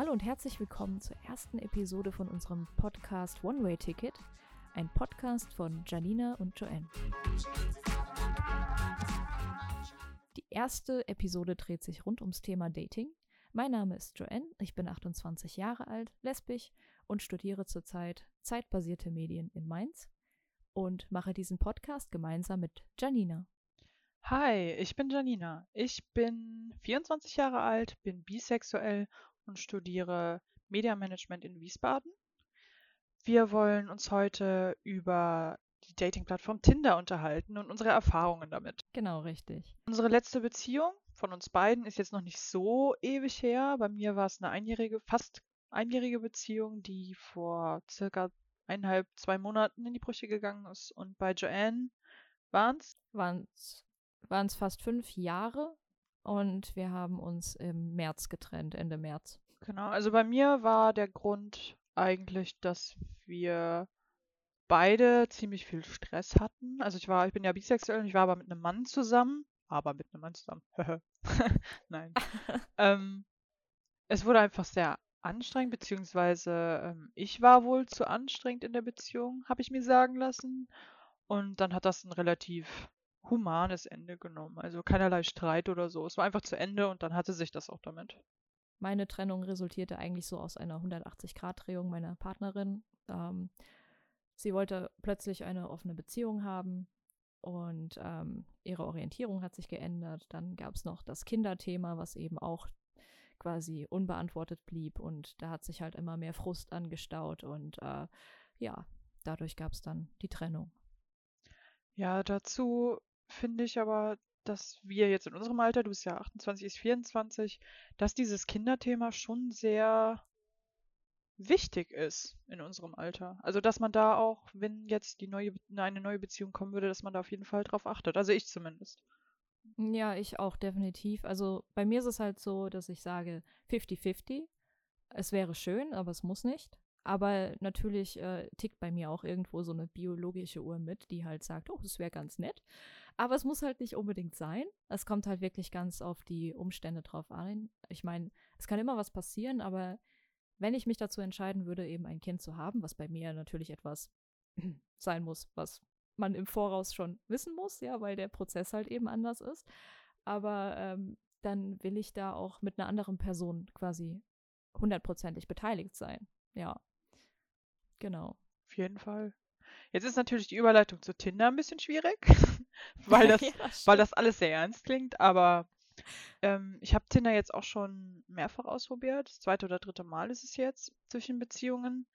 Hallo und herzlich willkommen zur ersten Episode von unserem Podcast One Way Ticket, ein Podcast von Janina und Joanne. Die erste Episode dreht sich rund ums Thema Dating. Mein Name ist Joanne, ich bin 28 Jahre alt, lesbisch und studiere zurzeit zeitbasierte Medien in Mainz und mache diesen Podcast gemeinsam mit Janina. Hi, ich bin Janina. Ich bin 24 Jahre alt, bin bisexuell und studiere Mediamanagement in Wiesbaden. Wir wollen uns heute über die Dating-Plattform Tinder unterhalten und unsere Erfahrungen damit. Genau, richtig. Unsere letzte Beziehung von uns beiden ist jetzt noch nicht so ewig her. Bei mir war es eine einjährige, fast einjährige Beziehung, die vor circa eineinhalb, zwei Monaten in die Brüche gegangen ist. Und bei Joanne waren es? Waren es fast fünf Jahre und wir haben uns im März getrennt, Ende März. Genau, also bei mir war der Grund eigentlich, dass wir beide ziemlich viel Stress hatten. Also ich war, ich bin ja bisexuell und ich war aber mit einem Mann zusammen. Aber mit einem Mann zusammen. Nein. ähm, es wurde einfach sehr anstrengend, beziehungsweise ähm, ich war wohl zu anstrengend in der Beziehung, habe ich mir sagen lassen. Und dann hat das ein relativ humanes Ende genommen. Also keinerlei Streit oder so. Es war einfach zu Ende und dann hatte sich das auch damit. Meine Trennung resultierte eigentlich so aus einer 180-Grad-Drehung meiner Partnerin. Ähm, sie wollte plötzlich eine offene Beziehung haben und ähm, ihre Orientierung hat sich geändert. Dann gab es noch das Kinderthema, was eben auch quasi unbeantwortet blieb und da hat sich halt immer mehr Frust angestaut und äh, ja, dadurch gab es dann die Trennung. Ja, dazu finde ich aber, dass wir jetzt in unserem Alter, du bist ja 28, ist 24, dass dieses Kinderthema schon sehr wichtig ist in unserem Alter. Also, dass man da auch, wenn jetzt die neue, eine neue Beziehung kommen würde, dass man da auf jeden Fall drauf achtet. Also ich zumindest. Ja, ich auch definitiv. Also bei mir ist es halt so, dass ich sage 50-50. Es wäre schön, aber es muss nicht. Aber natürlich äh, tickt bei mir auch irgendwo so eine biologische Uhr mit, die halt sagt, oh, das wäre ganz nett. Aber es muss halt nicht unbedingt sein. Es kommt halt wirklich ganz auf die Umstände drauf an. Ich meine, es kann immer was passieren, aber wenn ich mich dazu entscheiden würde, eben ein Kind zu haben, was bei mir natürlich etwas sein muss, was man im Voraus schon wissen muss, ja, weil der Prozess halt eben anders ist. Aber ähm, dann will ich da auch mit einer anderen Person quasi hundertprozentig beteiligt sein. Ja. Genau. Auf jeden Fall. Jetzt ist natürlich die Überleitung zu Tinder ein bisschen schwierig, weil, das, ja, weil das alles sehr ernst klingt, aber ähm, ich habe Tinder jetzt auch schon mehrfach ausprobiert. Das zweite oder dritte Mal ist es jetzt zwischen Beziehungen.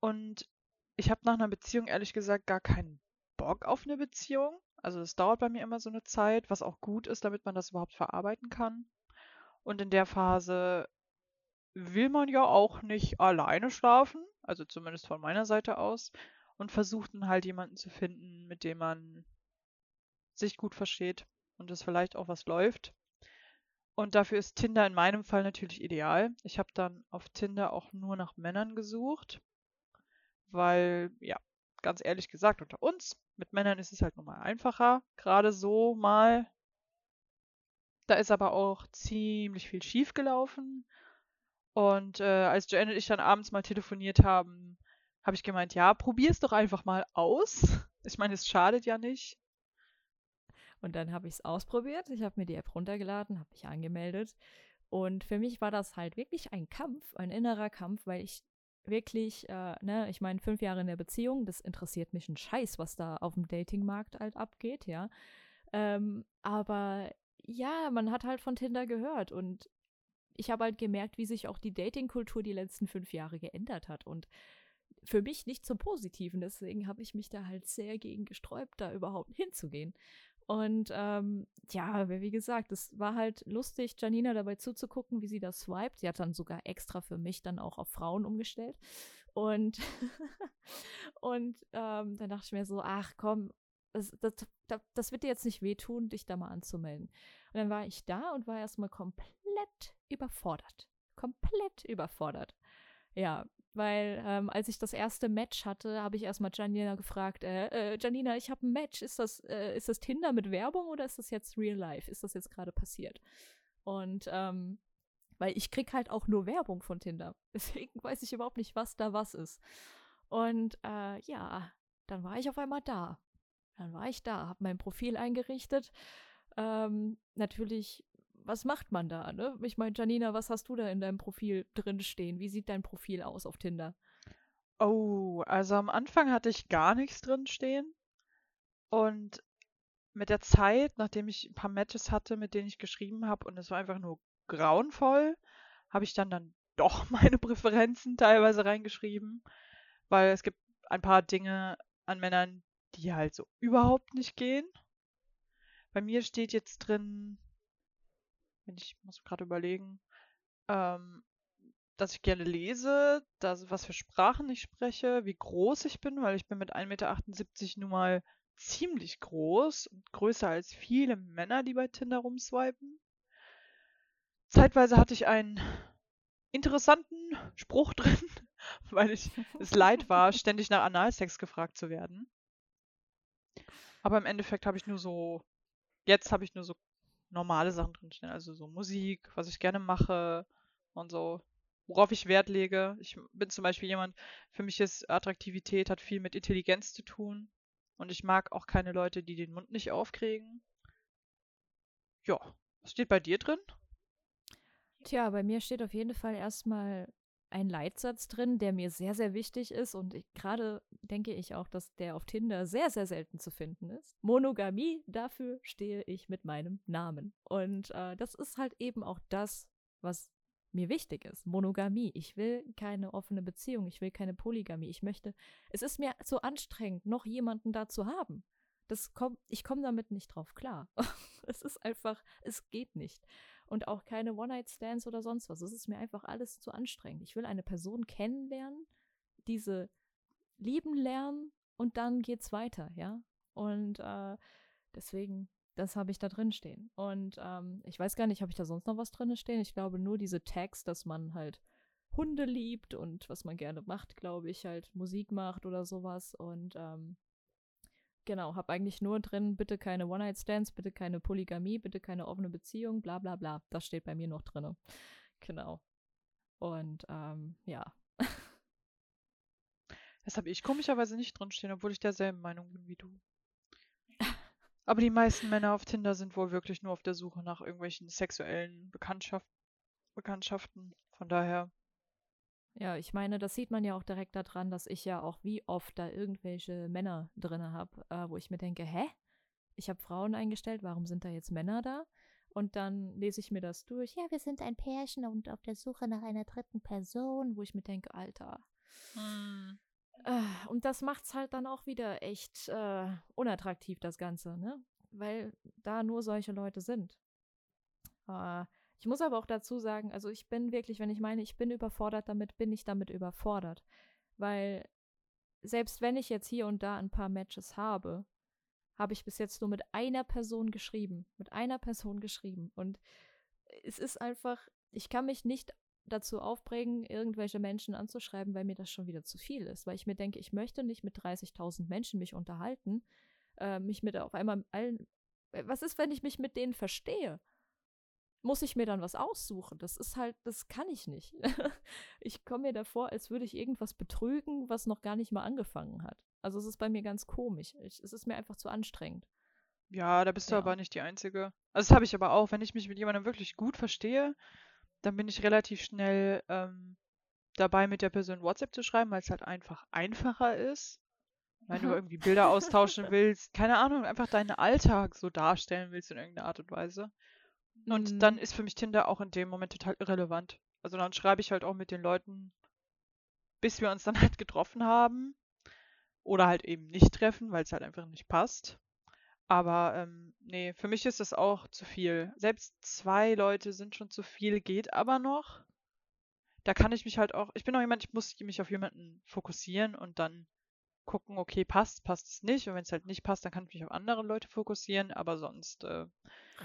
Und ich habe nach einer Beziehung ehrlich gesagt gar keinen Bock auf eine Beziehung. Also es dauert bei mir immer so eine Zeit, was auch gut ist, damit man das überhaupt verarbeiten kann. Und in der Phase will man ja auch nicht alleine schlafen, also zumindest von meiner Seite aus, und versucht dann halt jemanden zu finden, mit dem man sich gut versteht und es vielleicht auch was läuft. Und dafür ist Tinder in meinem Fall natürlich ideal. Ich habe dann auf Tinder auch nur nach Männern gesucht, weil, ja, ganz ehrlich gesagt, unter uns, mit Männern ist es halt nochmal einfacher, gerade so mal. Da ist aber auch ziemlich viel schief gelaufen. Und äh, als Joanne und ich dann abends mal telefoniert haben, habe ich gemeint, ja, probier es doch einfach mal aus. Ich meine, es schadet ja nicht. Und dann habe ich es ausprobiert. Ich habe mir die App runtergeladen, habe mich angemeldet. Und für mich war das halt wirklich ein Kampf, ein innerer Kampf, weil ich wirklich, äh, ne, ich meine, fünf Jahre in der Beziehung, das interessiert mich ein Scheiß, was da auf dem Datingmarkt halt abgeht, ja. Ähm, aber ja, man hat halt von Tinder gehört und ich habe halt gemerkt, wie sich auch die Datingkultur die letzten fünf Jahre geändert hat. Und für mich nicht zum Positiven. Deswegen habe ich mich da halt sehr gegen gesträubt, da überhaupt hinzugehen. Und ähm, ja, wie gesagt, es war halt lustig, Janina dabei zuzugucken, wie sie das swiped. Sie hat dann sogar extra für mich dann auch auf Frauen umgestellt. Und, und ähm, dann dachte ich mir so, ach komm, das, das, das, das wird dir jetzt nicht wehtun, dich da mal anzumelden. Und dann war ich da und war erstmal komplett überfordert. Komplett überfordert. Ja, weil ähm, als ich das erste Match hatte, habe ich erstmal Janina gefragt, äh, äh, Janina, ich habe ein Match, ist das, äh, ist das Tinder mit Werbung oder ist das jetzt real life? Ist das jetzt gerade passiert? Und ähm, weil ich krieg halt auch nur Werbung von Tinder. Deswegen weiß ich überhaupt nicht, was da was ist. Und äh, ja, dann war ich auf einmal da. Dann war ich da, habe mein Profil eingerichtet. Ähm, natürlich, was macht man da? Ne? Ich meine, Janina, was hast du da in deinem Profil drin stehen? Wie sieht dein Profil aus auf Tinder? Oh, also am Anfang hatte ich gar nichts drin stehen. Und mit der Zeit, nachdem ich ein paar Matches hatte, mit denen ich geschrieben habe, und es war einfach nur grauenvoll, habe ich dann dann doch meine Präferenzen teilweise reingeschrieben, weil es gibt ein paar Dinge an Männern, die halt so überhaupt nicht gehen. Bei mir steht jetzt drin, wenn ich muss gerade überlegen, ähm, dass ich gerne lese, dass, was für Sprachen ich spreche, wie groß ich bin, weil ich bin mit 1,78 Meter nun mal ziemlich groß und größer als viele Männer, die bei Tinder rumswipen. Zeitweise hatte ich einen interessanten Spruch drin, weil ich es leid war, ständig nach Analsex gefragt zu werden. Aber im Endeffekt habe ich nur so, jetzt habe ich nur so normale Sachen drinstehen, also so Musik, was ich gerne mache und so, worauf ich Wert lege. Ich bin zum Beispiel jemand, für mich ist Attraktivität, hat viel mit Intelligenz zu tun. Und ich mag auch keine Leute, die den Mund nicht aufkriegen. Ja, was steht bei dir drin? Tja, bei mir steht auf jeden Fall erstmal ein Leitsatz drin, der mir sehr, sehr wichtig ist und gerade denke ich auch, dass der auf Tinder sehr, sehr selten zu finden ist. Monogamie, dafür stehe ich mit meinem Namen. Und äh, das ist halt eben auch das, was mir wichtig ist. Monogamie. Ich will keine offene Beziehung. Ich will keine Polygamie. Ich möchte, es ist mir zu anstrengend, noch jemanden da zu haben. Das kommt, ich komme damit nicht drauf klar. es ist einfach, es geht nicht und auch keine One-Night-Stands oder sonst was. Es ist mir einfach alles zu anstrengend. Ich will eine Person kennenlernen, diese lieben lernen und dann geht's weiter, ja. Und äh, deswegen, das habe ich da drin stehen. Und ähm, ich weiß gar nicht, habe ich da sonst noch was drin stehen? Ich glaube nur diese Tags, dass man halt Hunde liebt und was man gerne macht, glaube ich, halt Musik macht oder sowas. Und ähm, Genau, habe eigentlich nur drin, bitte keine One-Night-Stands, bitte keine Polygamie, bitte keine offene Beziehung, bla bla bla. Das steht bei mir noch drin. Genau. Und ähm, ja. Das habe ich komischerweise nicht drinstehen, obwohl ich derselben Meinung bin wie du. Aber die meisten Männer auf Tinder sind wohl wirklich nur auf der Suche nach irgendwelchen sexuellen Bekanntschaft Bekanntschaften. Von daher ja, ich meine, das sieht man ja auch direkt daran, dass ich ja auch wie oft da irgendwelche Männer drin habe, äh, wo ich mir denke, hä? Ich habe Frauen eingestellt, warum sind da jetzt Männer da? Und dann lese ich mir das durch. Ja, wir sind ein Pärchen und auf der Suche nach einer dritten Person, wo ich mir denke, Alter. Hm. Äh, und das macht es halt dann auch wieder echt äh, unattraktiv, das Ganze, ne? Weil da nur solche Leute sind. Äh, ich muss aber auch dazu sagen, also ich bin wirklich, wenn ich meine, ich bin überfordert damit, bin ich damit überfordert. Weil selbst wenn ich jetzt hier und da ein paar Matches habe, habe ich bis jetzt nur mit einer Person geschrieben. Mit einer Person geschrieben. Und es ist einfach, ich kann mich nicht dazu aufbringen, irgendwelche Menschen anzuschreiben, weil mir das schon wieder zu viel ist. Weil ich mir denke, ich möchte nicht mit 30.000 Menschen mich unterhalten, äh, mich mit auf einmal allen. Was ist, wenn ich mich mit denen verstehe? Muss ich mir dann was aussuchen. Das ist halt, das kann ich nicht. ich komme mir davor, als würde ich irgendwas betrügen, was noch gar nicht mal angefangen hat. Also es ist bei mir ganz komisch. Ich, es ist mir einfach zu anstrengend. Ja, da bist du ja. aber nicht die Einzige. Also das habe ich aber auch. Wenn ich mich mit jemandem wirklich gut verstehe, dann bin ich relativ schnell ähm, dabei, mit der Person WhatsApp zu schreiben, weil es halt einfach einfacher ist. Wenn du irgendwie Bilder austauschen willst, keine Ahnung, einfach deinen Alltag so darstellen willst in irgendeiner Art und Weise. Und mhm. dann ist für mich Tinder auch in dem Moment total irrelevant. Also dann schreibe ich halt auch mit den Leuten, bis wir uns dann halt getroffen haben. Oder halt eben nicht treffen, weil es halt einfach nicht passt. Aber ähm, nee, für mich ist das auch zu viel. Selbst zwei Leute sind schon zu viel, geht aber noch. Da kann ich mich halt auch, ich bin auch jemand, ich muss mich auf jemanden fokussieren und dann gucken, okay, passt, passt es nicht. Und wenn es halt nicht passt, dann kann ich mich auf andere Leute fokussieren, aber sonst. Äh,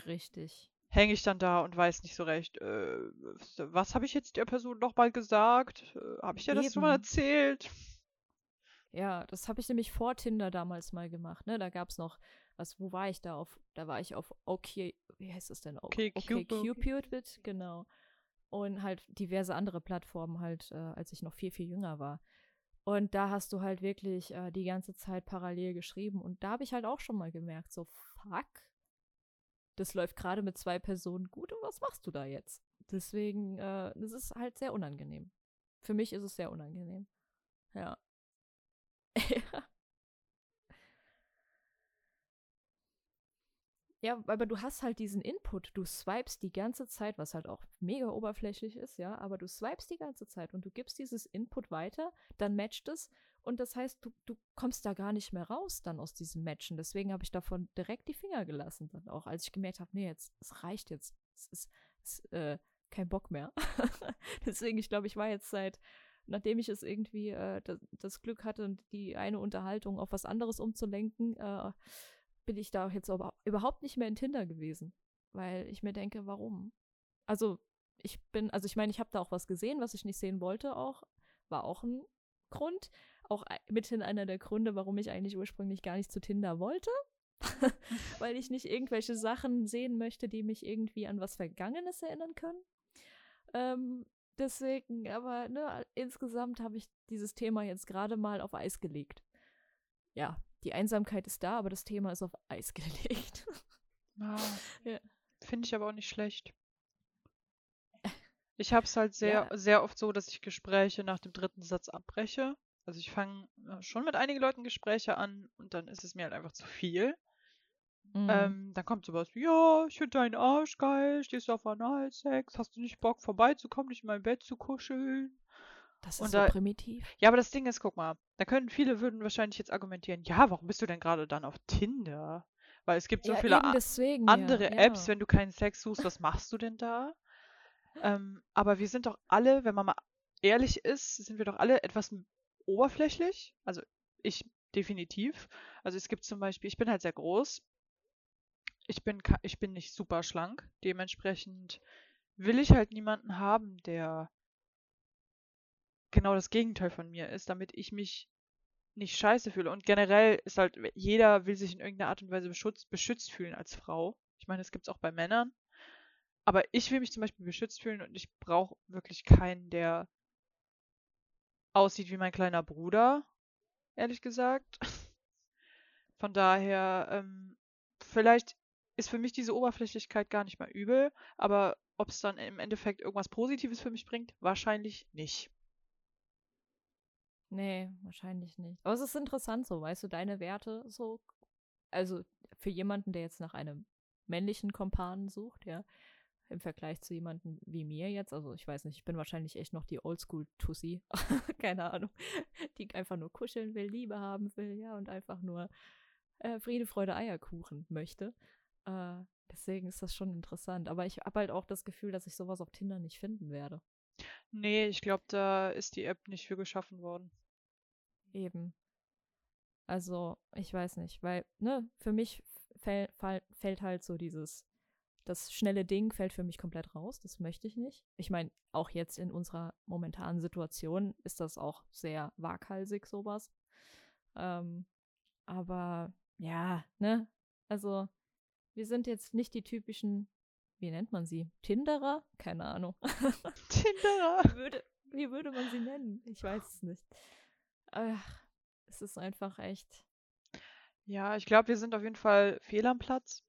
Richtig hänge ich dann da und weiß nicht so recht, äh, was habe ich jetzt der Person nochmal gesagt? Äh, habe ich dir das schon mal erzählt? Ja, das habe ich nämlich vor Tinder damals mal gemacht, ne? Da gab es noch, was, wo war ich da auf, da war ich auf okay, wie heißt das denn? Okay, okay Cupid. Cupid, genau. und halt diverse andere Plattformen halt, äh, als ich noch viel, viel jünger war. Und da hast du halt wirklich äh, die ganze Zeit parallel geschrieben. Und da habe ich halt auch schon mal gemerkt, so, fuck, das läuft gerade mit zwei Personen gut und was machst du da jetzt? Deswegen, äh, das ist halt sehr unangenehm. Für mich ist es sehr unangenehm. Ja. Ja, aber du hast halt diesen Input. Du swipest die ganze Zeit, was halt auch mega oberflächlich ist, ja, aber du swipest die ganze Zeit und du gibst dieses Input weiter, dann matcht es und das heißt, du, du kommst da gar nicht mehr raus dann aus diesem Matchen. Deswegen habe ich davon direkt die Finger gelassen, dann auch, als ich gemerkt habe, nee, jetzt, es reicht jetzt. Es ist, ist äh, kein Bock mehr. Deswegen, ich glaube, ich war jetzt seit, nachdem ich es irgendwie äh, das, das, Glück hatte, die eine Unterhaltung auf was anderes umzulenken, äh, bin ich da jetzt aber überhaupt nicht mehr in Tinder gewesen. Weil ich mir denke, warum? Also, ich bin, also ich meine, ich habe da auch was gesehen, was ich nicht sehen wollte, auch. War auch ein Grund. Auch mithin einer der Gründe, warum ich eigentlich ursprünglich gar nicht zu Tinder wollte. weil ich nicht irgendwelche Sachen sehen möchte, die mich irgendwie an was Vergangenes erinnern können. Ähm, deswegen, aber ne, insgesamt habe ich dieses Thema jetzt gerade mal auf Eis gelegt. Ja, die Einsamkeit ist da, aber das Thema ist auf Eis gelegt. Ah, ja. Finde ich aber auch nicht schlecht. Ich habe es halt sehr, ja. sehr oft so, dass ich Gespräche nach dem dritten Satz abbreche. Also ich fange äh, schon mit einigen Leuten Gespräche an und dann ist es mir halt einfach zu viel. Mhm. Ähm, dann kommt sowas wie, ja, ich finde deinen Arsch geil, stehst du auf Analsex, hast du nicht Bock vorbeizukommen, dich in mein Bett zu kuscheln? Das ist und so da, primitiv. Ja, aber das Ding ist, guck mal, da können viele würden wahrscheinlich jetzt argumentieren, ja, warum bist du denn gerade dann auf Tinder? Weil es gibt so ja, viele deswegen, andere ja, Apps, wenn du keinen Sex suchst, was machst du denn da? Ähm, aber wir sind doch alle, wenn man mal ehrlich ist, sind wir doch alle etwas oberflächlich. Also ich definitiv. Also es gibt zum Beispiel, ich bin halt sehr groß. Ich bin, ich bin nicht super schlank. Dementsprechend will ich halt niemanden haben, der genau das Gegenteil von mir ist, damit ich mich nicht scheiße fühle. Und generell ist halt, jeder will sich in irgendeiner Art und Weise beschützt, beschützt fühlen als Frau. Ich meine, das gibt es auch bei Männern. Aber ich will mich zum Beispiel beschützt fühlen und ich brauche wirklich keinen, der aussieht wie mein kleiner Bruder, ehrlich gesagt. Von daher, ähm, vielleicht ist für mich diese Oberflächlichkeit gar nicht mal übel, aber ob es dann im Endeffekt irgendwas Positives für mich bringt, wahrscheinlich nicht. Nee, wahrscheinlich nicht. Aber es ist interessant so, weißt du, deine Werte so, also für jemanden, der jetzt nach einem männlichen Kompanen sucht, ja, im Vergleich zu jemandem wie mir jetzt, also ich weiß nicht, ich bin wahrscheinlich echt noch die Oldschool-Tussi, keine Ahnung, die einfach nur kuscheln will, Liebe haben will, ja, und einfach nur äh, Friede, Freude, Eierkuchen möchte. Äh, deswegen ist das schon interessant. Aber ich habe halt auch das Gefühl, dass ich sowas auf Tinder nicht finden werde. Nee, ich glaube, da ist die App nicht für geschaffen worden. Eben. Also, ich weiß nicht, weil, ne, für mich fäll, fall, fällt halt so dieses, das schnelle Ding fällt für mich komplett raus. Das möchte ich nicht. Ich meine, auch jetzt in unserer momentanen Situation ist das auch sehr waghalsig, sowas. Ähm, aber ja, ne, also, wir sind jetzt nicht die typischen wie nennt man sie? Tinderer? Keine Ahnung. Tinderer? Wie würde, wie würde man sie nennen? Ich weiß es nicht. Ach, es ist einfach echt. Ja, ich glaube, wir sind auf jeden Fall fehl am Platz.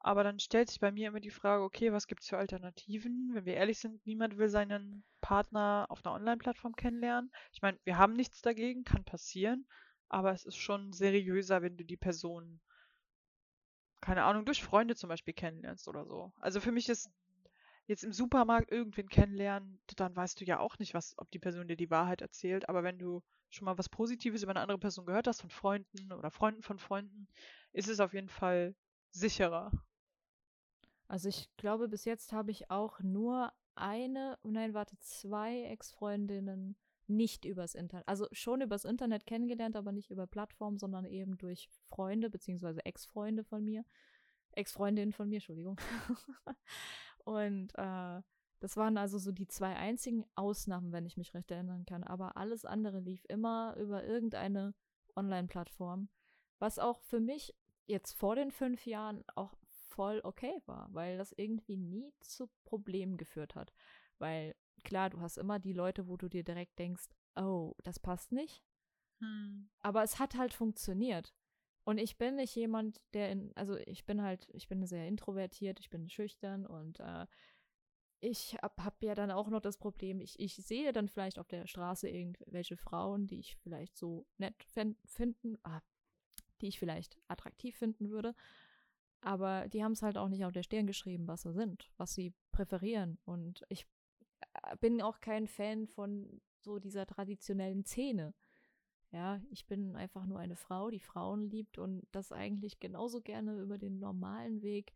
Aber dann stellt sich bei mir immer die Frage, okay, was gibt es für Alternativen? Wenn wir ehrlich sind, niemand will seinen Partner auf einer Online-Plattform kennenlernen. Ich meine, wir haben nichts dagegen, kann passieren, aber es ist schon seriöser, wenn du die Person keine Ahnung, durch Freunde zum Beispiel kennenlernst oder so. Also für mich ist jetzt im Supermarkt irgendwen kennenlernen, dann weißt du ja auch nicht, was, ob die Person dir die Wahrheit erzählt. Aber wenn du schon mal was Positives über eine andere Person gehört hast, von Freunden oder Freunden von Freunden, ist es auf jeden Fall sicherer. Also ich glaube, bis jetzt habe ich auch nur eine, nein, warte, zwei Ex-Freundinnen nicht übers Internet, also schon übers Internet kennengelernt, aber nicht über Plattformen, sondern eben durch Freunde beziehungsweise Ex-Freunde von mir, Ex-Freundinnen von mir, Entschuldigung. und äh, das waren also so die zwei einzigen Ausnahmen, wenn ich mich recht erinnern kann. Aber alles andere lief immer über irgendeine Online-Plattform, was auch für mich jetzt vor den fünf Jahren auch voll okay war, weil das irgendwie nie zu Problemen geführt hat. Weil klar, du hast immer die Leute, wo du dir direkt denkst, oh, das passt nicht. Hm. Aber es hat halt funktioniert. Und ich bin nicht jemand, der in, also ich bin halt, ich bin sehr introvertiert, ich bin schüchtern und äh, ich habe hab ja dann auch noch das Problem, ich, ich sehe dann vielleicht auf der Straße irgendwelche Frauen, die ich vielleicht so nett finden, ah, die ich vielleicht attraktiv finden würde. Aber die haben es halt auch nicht auf der Stirn geschrieben, was sie sind, was sie präferieren. Und ich äh, bin auch kein Fan von so dieser traditionellen Szene. Ja, ich bin einfach nur eine Frau, die Frauen liebt und das eigentlich genauso gerne über den normalen Weg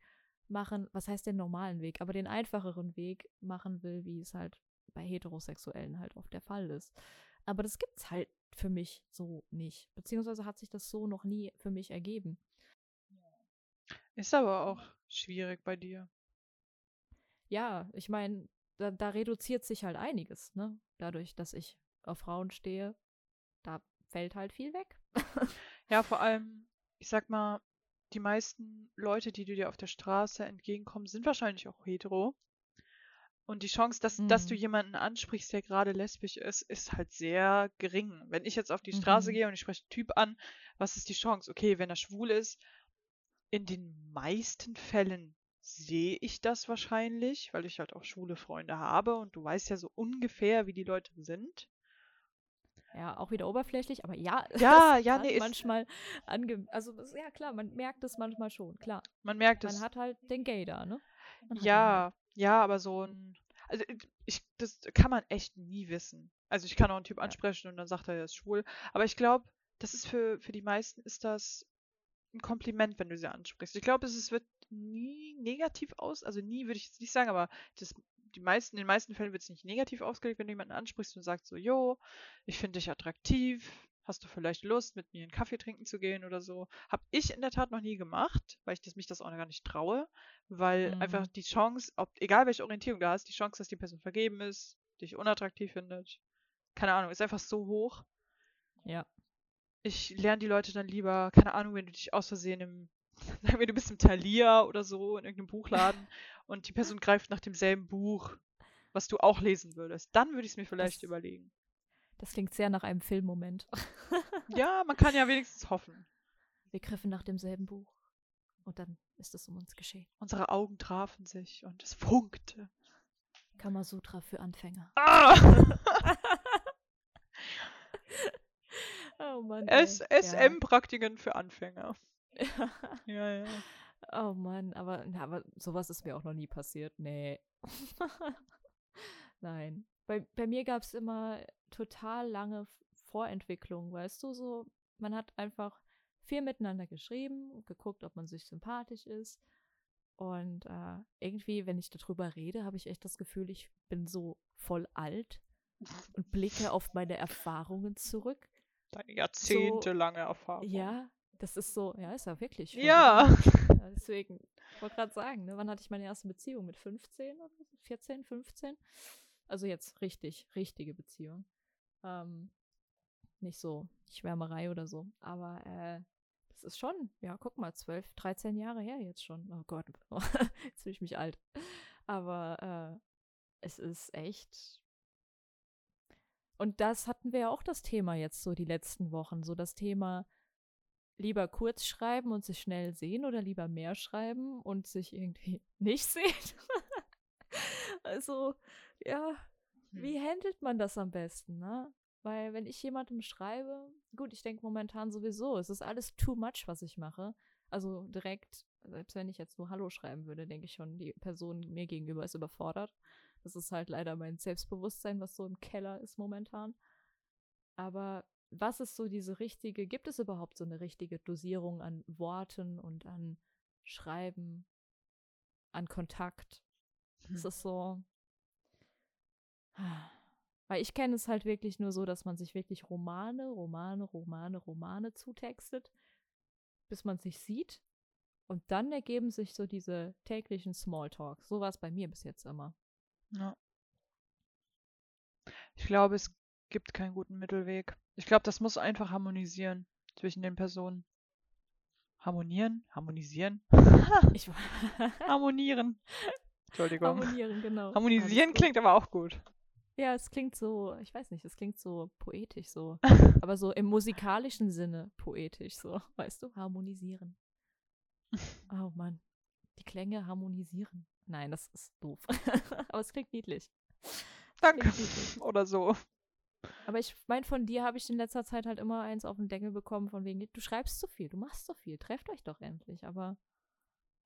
machen, was heißt den normalen Weg, aber den einfacheren Weg machen will, wie es halt bei Heterosexuellen halt oft der Fall ist. Aber das gibt's halt für mich so nicht. Beziehungsweise hat sich das so noch nie für mich ergeben. Ist aber auch schwierig bei dir. Ja, ich meine, da, da reduziert sich halt einiges, ne? Dadurch, dass ich auf Frauen stehe, da fällt halt viel weg. ja, vor allem, ich sag mal, die meisten Leute, die dir auf der Straße entgegenkommen, sind wahrscheinlich auch hetero. Und die Chance, dass, mhm. dass du mhm. jemanden ansprichst, der gerade lesbisch ist, ist halt sehr gering. Wenn ich jetzt auf die Straße mhm. gehe und ich spreche einen Typ an, was ist die Chance? Okay, wenn er schwul ist, in den meisten Fällen sehe ich das wahrscheinlich, weil ich halt auch schwule Freunde habe und du weißt ja so ungefähr, wie die Leute sind. Ja, auch wieder oberflächlich, aber ja, ja, ja, nee, manchmal ange also ja klar, man merkt es manchmal schon, klar. Man merkt man es. Man hat halt den Gay da, ne? Ja, ja, aber so ein also ich das kann man echt nie wissen. Also ich kann auch einen Typ ja. ansprechen und dann sagt er, er ist schwul, aber ich glaube, das ist für für die meisten ist das ein Kompliment, wenn du sie ansprichst. Ich glaube, es, es wird nie negativ aus, also nie würde ich jetzt nicht sagen, aber das die meisten, in den meisten Fällen wird es nicht negativ ausgelegt, wenn du jemanden ansprichst und sagst so, jo, ich finde dich attraktiv, hast du vielleicht Lust, mit mir einen Kaffee trinken zu gehen oder so. Hab ich in der Tat noch nie gemacht, weil ich das, mich das auch gar nicht traue, weil mhm. einfach die Chance, ob, egal welche Orientierung du hast, die Chance, dass die Person vergeben ist, dich unattraktiv findet, keine Ahnung, ist einfach so hoch. Ja. Ich lerne die Leute dann lieber, keine Ahnung, wenn du dich aus Versehen im, sagen wir, du bist im Thalia oder so, in irgendeinem Buchladen und die Person greift nach demselben Buch, was du auch lesen würdest. Dann würde ich es mir vielleicht das, überlegen. Das klingt sehr nach einem Filmmoment. ja, man kann ja wenigstens hoffen. Wir griffen nach demselben Buch. Und dann ist es um uns geschehen. Unsere Augen trafen sich und es funkte. Kamasutra für Anfänger. Ah! oh Mann. SM-Praktiken ja. für Anfänger. ja, ja. Oh Mann, aber, aber sowas ist mir auch noch nie passiert. Nee. Nein. Bei, bei mir gab es immer total lange Vorentwicklung, weißt du, so, man hat einfach viel miteinander geschrieben und geguckt, ob man sich sympathisch ist. Und äh, irgendwie, wenn ich darüber rede, habe ich echt das Gefühl, ich bin so voll alt und blicke auf meine Erfahrungen zurück. Deine jahrzehntelange so, Erfahrung. Ja, das ist so, ja, ist ja wirklich. Ja. ja. Deswegen, ich wollte gerade sagen, ne, wann hatte ich meine erste Beziehung? Mit 15 oder 14, 15? Also jetzt richtig, richtige Beziehung. Ähm, nicht so Schwärmerei oder so. Aber äh, das ist schon, ja, guck mal, 12, 13 Jahre her jetzt schon. Oh Gott, jetzt fühle ich mich alt. Aber äh, es ist echt. Und das hatten wir ja auch das Thema jetzt so die letzten Wochen. So das Thema, lieber kurz schreiben und sich schnell sehen oder lieber mehr schreiben und sich irgendwie nicht sehen? also, ja, wie hm. handelt man das am besten, ne? Weil wenn ich jemandem schreibe, gut, ich denke momentan sowieso, es ist alles too much, was ich mache. Also direkt, selbst wenn ich jetzt nur Hallo schreiben würde, denke ich schon, die Person mir gegenüber ist überfordert. Das ist halt leider mein Selbstbewusstsein, was so im Keller ist momentan. Aber was ist so diese richtige, gibt es überhaupt so eine richtige Dosierung an Worten und an Schreiben, an Kontakt? Hm. Es ist so. Weil ich kenne es halt wirklich nur so, dass man sich wirklich Romane, Romane, Romane, Romane zutextet, bis man sich sieht. Und dann ergeben sich so diese täglichen Smalltalks. So war es bei mir bis jetzt immer. Ja. Ich glaube, es gibt keinen guten Mittelweg. Ich glaube, das muss einfach harmonisieren zwischen den Personen. Harmonieren? Harmonisieren? ich, Harmonieren. Entschuldigung. Harmonieren, genau. Harmonisieren klingt aber auch gut. Ja, es klingt so, ich weiß nicht, es klingt so poetisch so. aber so im musikalischen Sinne poetisch so, weißt du? Harmonisieren. Oh Mann. Die Klänge harmonisieren. Nein, das ist doof. aber es klingt niedlich. Danke. Klingt Oder so. Aber ich meine, von dir habe ich in letzter Zeit halt immer eins auf den Deckel bekommen, von wegen, du schreibst zu viel, du machst zu viel, trefft euch doch endlich. Aber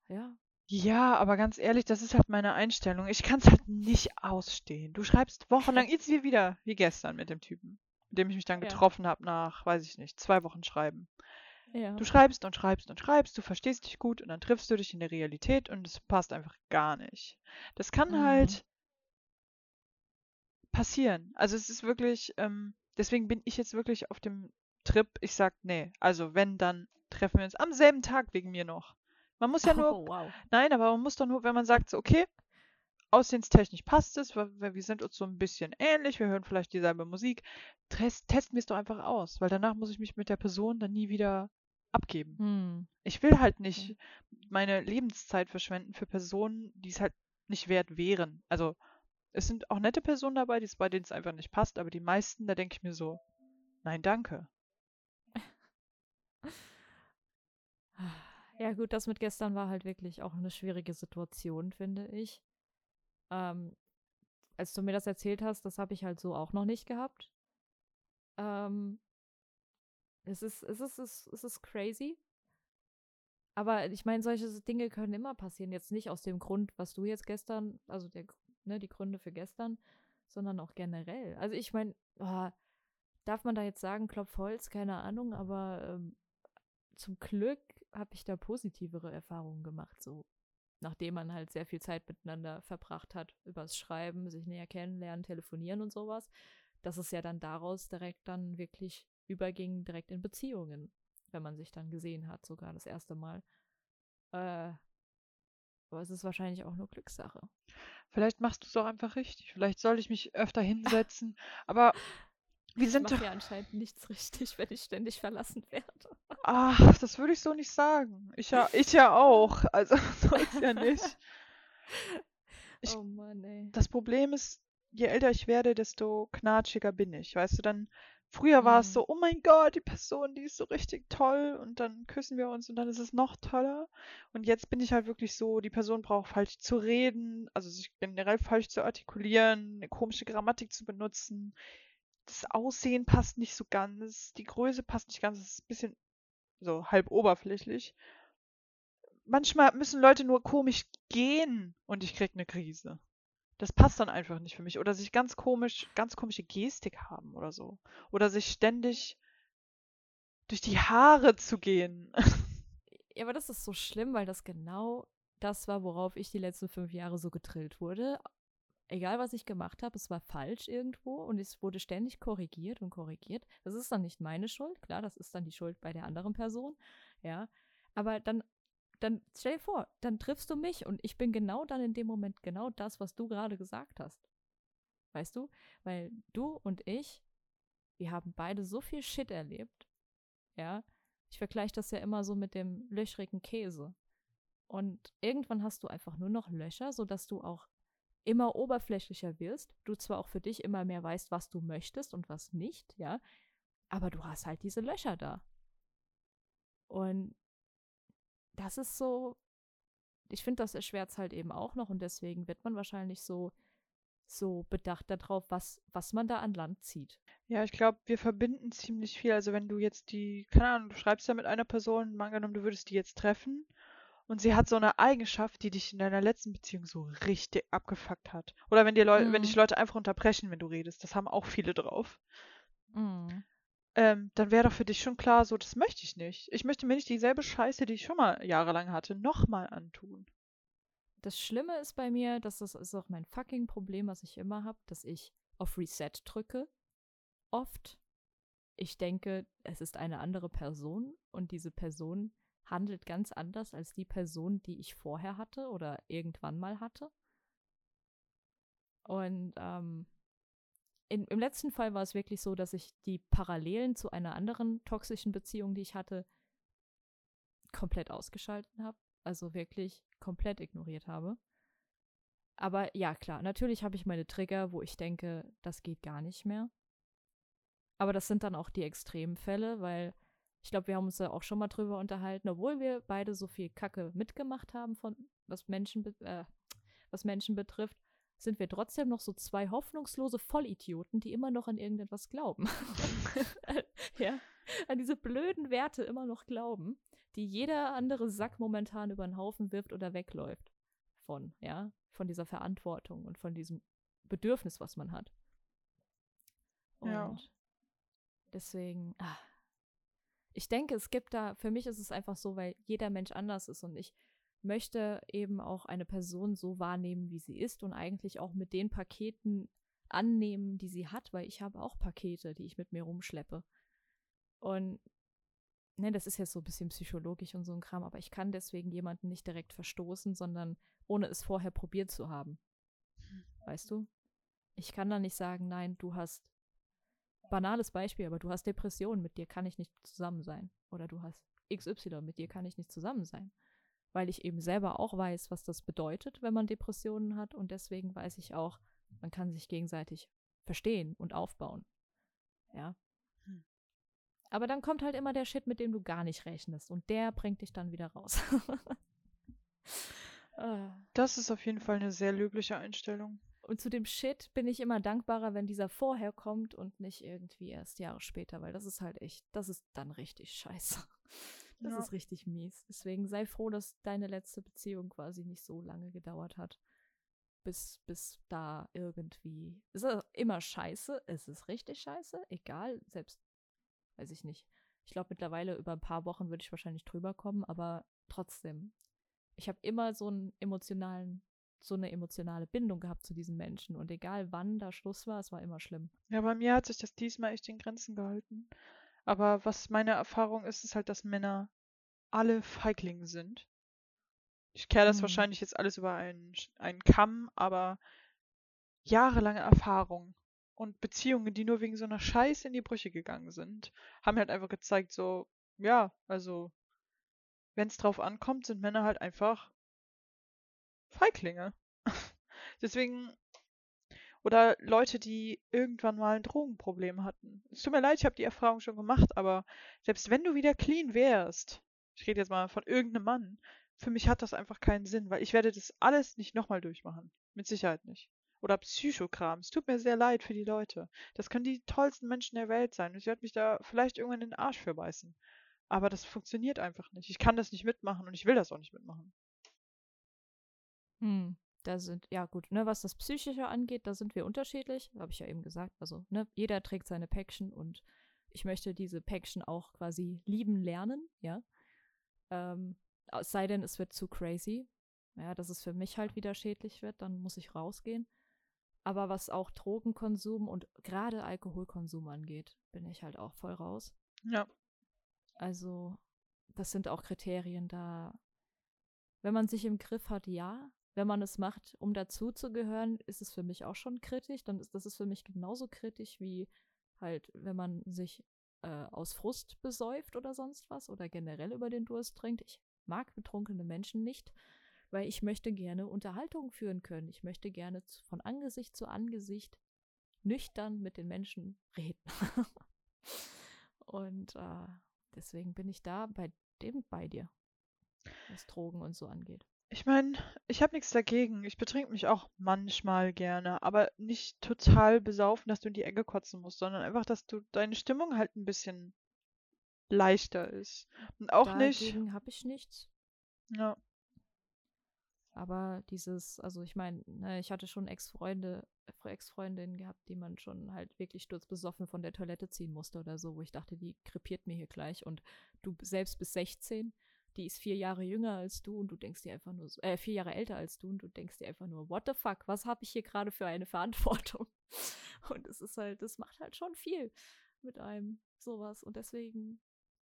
ja, ja, aber ganz ehrlich, das ist halt meine Einstellung. Ich kann es halt nicht ausstehen. Du schreibst wochenlang, jetzt wie wieder, wie gestern mit dem Typen, mit dem ich mich dann Ja. getroffen habe nach, weiß ich nicht, zwei Wochen Schreiben. Ja. Du schreibst und schreibst und schreibst, du verstehst dich gut und dann triffst du dich in der Realität und es passt einfach gar nicht. Das kann Mhm. halt passieren. Also es ist wirklich, ähm, deswegen bin ich jetzt wirklich auf dem Trip, ich sag, nee, also wenn, dann treffen wir uns am selben Tag wegen mir noch. Man muss ja nur Oh, wow. Nein, aber man muss doch nur, wenn man sagt, so, okay, aussehenstechnisch passt es, weil, weil wir sind uns so ein bisschen ähnlich, wir hören vielleicht dieselbe Musik, test, testen wir es doch einfach aus, weil danach muss ich mich mit der Person dann nie wieder abgeben. Hm. Ich will halt nicht meine Lebenszeit verschwenden für Personen, die es halt nicht wert wären. Also, es sind auch nette Personen dabei, die's- bei denen es einfach nicht passt, aber die meisten, da denke ich mir so, nein, danke. Ja, gut, das mit gestern war halt wirklich auch eine schwierige Situation, finde ich. Ähm, als du mir das erzählt hast, das habe ich halt so auch noch nicht gehabt. Ähm, es ist, es ist, es ist, es ist crazy. Aber ich meine, solche Dinge können immer passieren. Jetzt nicht aus dem Grund, was du jetzt gestern, also der, ne, die Gründe für gestern, sondern auch generell. Also ich meine, oh, darf man da jetzt sagen, Klopf Holz, keine Ahnung, aber ähm, zum Glück habe ich da positivere Erfahrungen gemacht, so nachdem man halt sehr viel Zeit miteinander verbracht hat, übers Schreiben, sich näher kennenlernen, telefonieren und sowas, dass es ja dann daraus direkt dann wirklich überging, direkt in Beziehungen, wenn man sich dann gesehen hat, sogar das erste Mal. Äh, aber es ist wahrscheinlich auch nur Glückssache. Vielleicht machst du es auch einfach richtig. Vielleicht soll ich mich öfter hinsetzen, aber wir Ich sind doch ja anscheinend nichts richtig, wenn ich ständig verlassen werde. Ach, das würde ich so nicht sagen. Ich ja, ich ja auch. Also so ist ja nicht. Ich- oh Mann, ey. Das Problem ist, je älter ich werde, desto knatschiger bin ich. Weißt du, dann früher war es Mhm. so, oh mein Gott, die Person, die ist so richtig toll und dann küssen wir uns und dann ist es noch toller. Und jetzt bin ich halt wirklich so, die Person braucht falsch zu reden, also sich generell falsch zu artikulieren, eine komische Grammatik zu benutzen. Das Aussehen passt nicht so ganz, die Größe passt nicht ganz, es ist ein bisschen so halb oberflächlich. Manchmal müssen Leute nur komisch gehen und ich krieg eine Krise. Das passt dann einfach nicht für mich. Oder sich ganz komisch, ganz komische Gestik haben oder so. Oder sich ständig durch die Haare zu gehen. Ja, aber das ist so schlimm, weil das genau das war, worauf ich die letzten fünf Jahre so getrillt wurde. Egal, was ich gemacht habe, es war falsch irgendwo und es wurde ständig korrigiert und korrigiert. Das ist dann nicht meine Schuld, klar, das ist dann die Schuld bei der anderen Person, ja. Aber dann, dann stell dir vor, dann triffst du mich und ich bin genau dann in dem Moment genau das, was du gerade gesagt hast. Weißt du? Weil du und ich, wir haben beide so viel Shit erlebt, ja. Ich vergleiche das ja immer so mit dem löchrigen Käse. Und irgendwann hast du einfach nur noch Löcher, sodass du auch immer oberflächlicher wirst. Du zwar auch für dich immer mehr weißt, was du möchtest und was nicht, ja, aber du hast halt diese Löcher da. Und das ist so, ich finde, das erschwert es halt eben auch noch und deswegen wird man wahrscheinlich so, so bedacht darauf, was, was man da an Land zieht. Ja, ich glaube, wir verbinden ziemlich viel. Also wenn du jetzt die, keine Ahnung, du schreibst ja mit einer Person, mal angenommen, du würdest die jetzt treffen und sie hat so eine Eigenschaft, die dich in deiner letzten Beziehung so richtig abgefuckt hat. Oder wenn dir Leu wenn Mhm. dich Leute einfach unterbrechen, wenn du redest, das haben auch viele drauf. Mm. Ähm, dann wäre doch für dich schon klar, so, das möchte ich nicht. Ich möchte mir nicht dieselbe Scheiße, die ich schon mal jahrelang hatte, nochmal antun. Das Schlimme ist bei mir, dass das ist auch mein fucking Problem, was ich immer habe, dass ich auf Reset drücke. Oft. Ich denke, es ist eine andere Person und diese Person handelt ganz anders als die Person, die ich vorher hatte oder irgendwann mal hatte. Und ähm, in, im letzten Fall war es wirklich so, dass ich die Parallelen zu einer anderen toxischen Beziehung, die ich hatte, komplett ausgeschalten habe. Also wirklich komplett ignoriert habe. Aber ja, klar, natürlich habe ich meine Trigger, wo ich denke, das geht gar nicht mehr. Aber das sind dann auch die Extremfälle, weil ich glaube, wir haben uns ja auch schon mal drüber unterhalten, obwohl wir beide so viel Kacke mitgemacht haben, von was Menschen, äh, was Menschen betrifft, sind wir trotzdem noch so zwei hoffnungslose Vollidioten, die immer noch an irgendetwas glauben. ja, an diese blöden Werte immer noch glauben, die jeder andere Sack momentan über den Haufen wirft oder wegläuft von, ja, von dieser Verantwortung und von diesem Bedürfnis, was man hat. Und ja. deswegen, ach, ich denke, es gibt da, für mich ist es einfach so, weil jeder Mensch anders ist und ich möchte eben auch eine Person so wahrnehmen, wie sie ist und eigentlich auch mit den Paketen annehmen, die sie hat, weil ich habe auch Pakete, die ich mit mir rumschleppe. Und ne, das ist jetzt so ein bisschen psychologisch und so ein Kram, aber ich kann deswegen jemanden nicht direkt verstoßen, sondern ohne es vorher probiert zu haben. Weißt du? Ich kann da nicht sagen, nein, du hast banales Beispiel, aber du hast Depressionen, mit dir kann ich nicht zusammen sein. Oder du hast XY, mit dir kann ich nicht zusammen sein. Weil ich eben selber auch weiß, was das bedeutet, wenn man Depressionen hat. Und deswegen weiß ich auch, man kann sich gegenseitig verstehen und aufbauen. Ja. Hm. Aber dann kommt halt immer der Shit, mit dem du gar nicht rechnest. Und der bringt dich dann wieder raus. Ah. das ist auf jeden Fall eine sehr löbliche Einstellung. Und zu dem Shit bin ich immer dankbarer, wenn dieser vorher kommt und nicht irgendwie erst Jahre später, weil das ist halt echt, das ist dann richtig scheiße. Das ja. ist richtig mies. Deswegen sei froh, dass deine letzte Beziehung quasi nicht so lange gedauert hat. Bis, bis da irgendwie. Es ist immer scheiße. Es ist richtig scheiße. Egal. Selbst, weiß ich nicht. Ich glaube, mittlerweile über ein paar Wochen würde ich wahrscheinlich drüber kommen, aber trotzdem. Ich habe immer so einen emotionalen so eine emotionale Bindung gehabt zu diesen Menschen. Und egal wann da Schluss war, es war immer schlimm. Ja, bei mir hat sich das diesmal echt in Grenzen gehalten. Aber was meine Erfahrung ist, ist halt, dass Männer alle Feiglinge sind. Ich kehre das mhm. wahrscheinlich jetzt alles über einen, einen Kamm, aber jahrelange Erfahrung und Beziehungen, die nur wegen so einer Scheiße in die Brüche gegangen sind, haben halt einfach gezeigt, so, ja, also, wenn es drauf ankommt, sind Männer halt einfach Feiglinge. Deswegen. Oder Leute, die irgendwann mal ein Drogenproblem hatten. Es tut mir leid, ich habe die Erfahrung schon gemacht, aber selbst wenn du wieder clean wärst, ich rede jetzt mal von irgendeinem Mann, für mich hat das einfach keinen Sinn, weil ich werde das alles nicht nochmal durchmachen. Mit Sicherheit nicht. Oder Psychokram. Es tut mir sehr leid für die Leute. Das können die tollsten Menschen der Welt sein. Ich werde mich da vielleicht irgendwann in den Arsch für beißen. Aber das funktioniert einfach nicht. Ich kann das nicht mitmachen und ich will das auch nicht mitmachen. Hm, da sind, ja gut, ne, was das Psychische angeht, da sind wir unterschiedlich, habe ich ja eben gesagt. Also, ne, jeder trägt seine Päckchen und ich möchte diese Päckchen auch quasi lieben lernen, ja. Ähm, es sei denn, es wird zu crazy. Ja, dass es für mich halt wieder schädlich wird, dann muss ich rausgehen. Aber was auch Drogenkonsum und gerade Alkoholkonsum angeht, bin ich halt auch voll raus. Ja. Also, das sind auch Kriterien da. Wenn man sich im Griff hat, ja wenn man es macht, um dazuzugehören, ist es für mich auch schon kritisch. Dann ist das ist für mich genauso kritisch wie halt, wenn man sich äh, aus Frust besäuft oder sonst was oder generell über den Durst trinkt. Ich mag betrunkene Menschen nicht, weil ich möchte gerne Unterhaltung führen können. Ich möchte gerne von Angesicht zu Angesicht nüchtern mit den Menschen reden. Und äh, deswegen bin ich da bei dem bei dir, was Drogen und so angeht. Ich meine, ich habe nichts dagegen. Ich betrink mich auch manchmal gerne, aber nicht total besaufen, dass du in die Ecke kotzen musst, sondern einfach, dass du deine Stimmung halt ein bisschen leichter ist. Und auch nicht. Dagegen habe ich nichts. Ja. Aber dieses, also ich meine, ne, ich hatte schon Ex-Freunde, Ex-Freundinnen gehabt, die man schon halt wirklich sturzbesoffen von der Toilette ziehen musste oder so, wo ich dachte, die krepiert mir hier gleich und du selbst bis 16 die ist vier Jahre jünger als du und du denkst dir einfach nur äh, vier Jahre älter als du und du denkst dir einfach nur, what the fuck, was habe ich hier gerade für eine Verantwortung? Und es ist halt, das macht halt schon viel mit einem sowas. Und deswegen